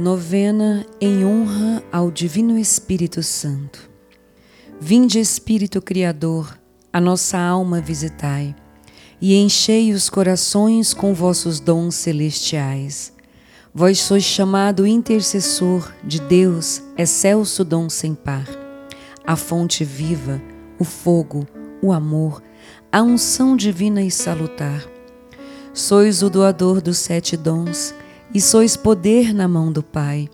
Novena em honra ao Divino Espírito Santo. Vinde, Espírito Criador, a nossa alma visitai, e enchei os corações com vossos dons celestiais. Vós sois chamado intercessor de Deus, excelso dom sem par, a fonte viva, o fogo, o amor, a unção divina e salutar. Sois o doador dos sete dons, e sois poder na mão do Pai.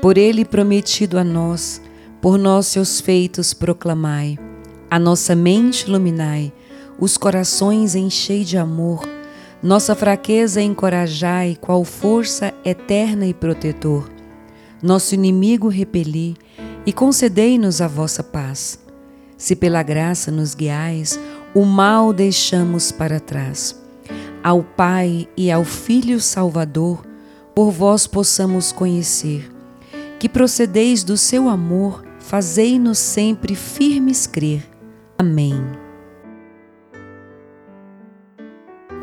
Por ele prometido a nós, por nós seus feitos proclamai, a nossa mente iluminai, os corações enchei de amor, nossa fraqueza encorajai, qual força eterna e protetor. Nosso inimigo repeli e concedei-nos a vossa paz. Se pela graça nos guiais, o mal deixamos para trás. Ao Pai e ao Filho Salvador, por vós possamos conhecer. Que procedeis do seu amor, fazei-nos sempre firmes crer. Amém.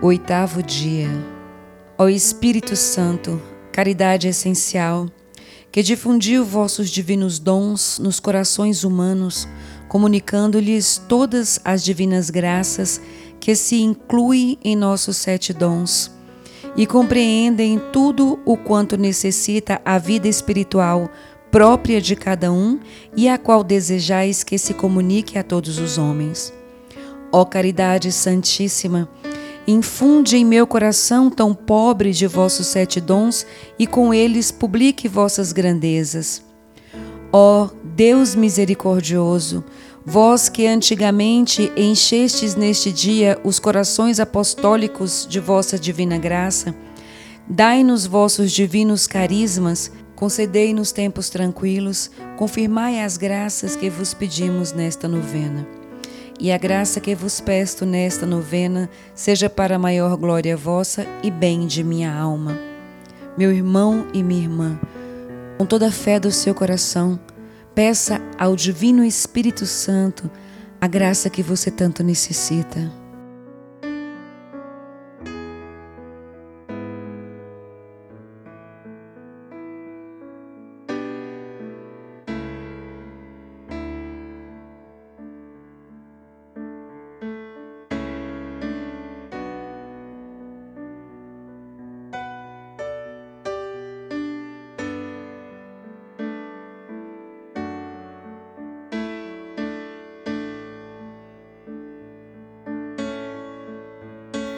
Oitavo dia. Ó Espírito Santo, caridade essencial, que difundiu vossos divinos dons nos corações humanos, comunicando-lhes todas as divinas graças que se incluem em nossos sete dons e compreendem tudo o quanto necessita a vida espiritual própria de cada um e a qual desejais que se comunique a todos os homens. Ó caridade santíssima, infunde em meu coração tão pobre de vossos sete dons e com eles publique vossas grandezas. Ó Deus misericordioso, Vós que antigamente enchestes neste dia os corações apostólicos de vossa divina graça, dai-nos vossos divinos carismas, concedei-nos tempos tranquilos, confirmai as graças que vos pedimos nesta novena. E a graça que vos peço nesta novena seja para a maior glória vossa e bem de minha alma. Meu irmão e minha irmã, com toda a fé do seu coração, Peça ao Divino Espírito Santo a graça que você tanto necessita.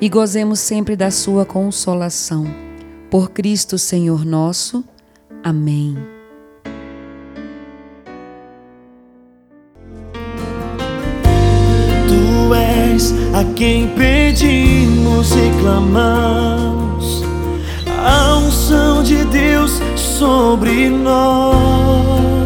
e gozemos sempre da sua consolação. Por Cristo Senhor nosso. Amém. Tu és a quem pedimos e clamamos, a unção de Deus sobre nós.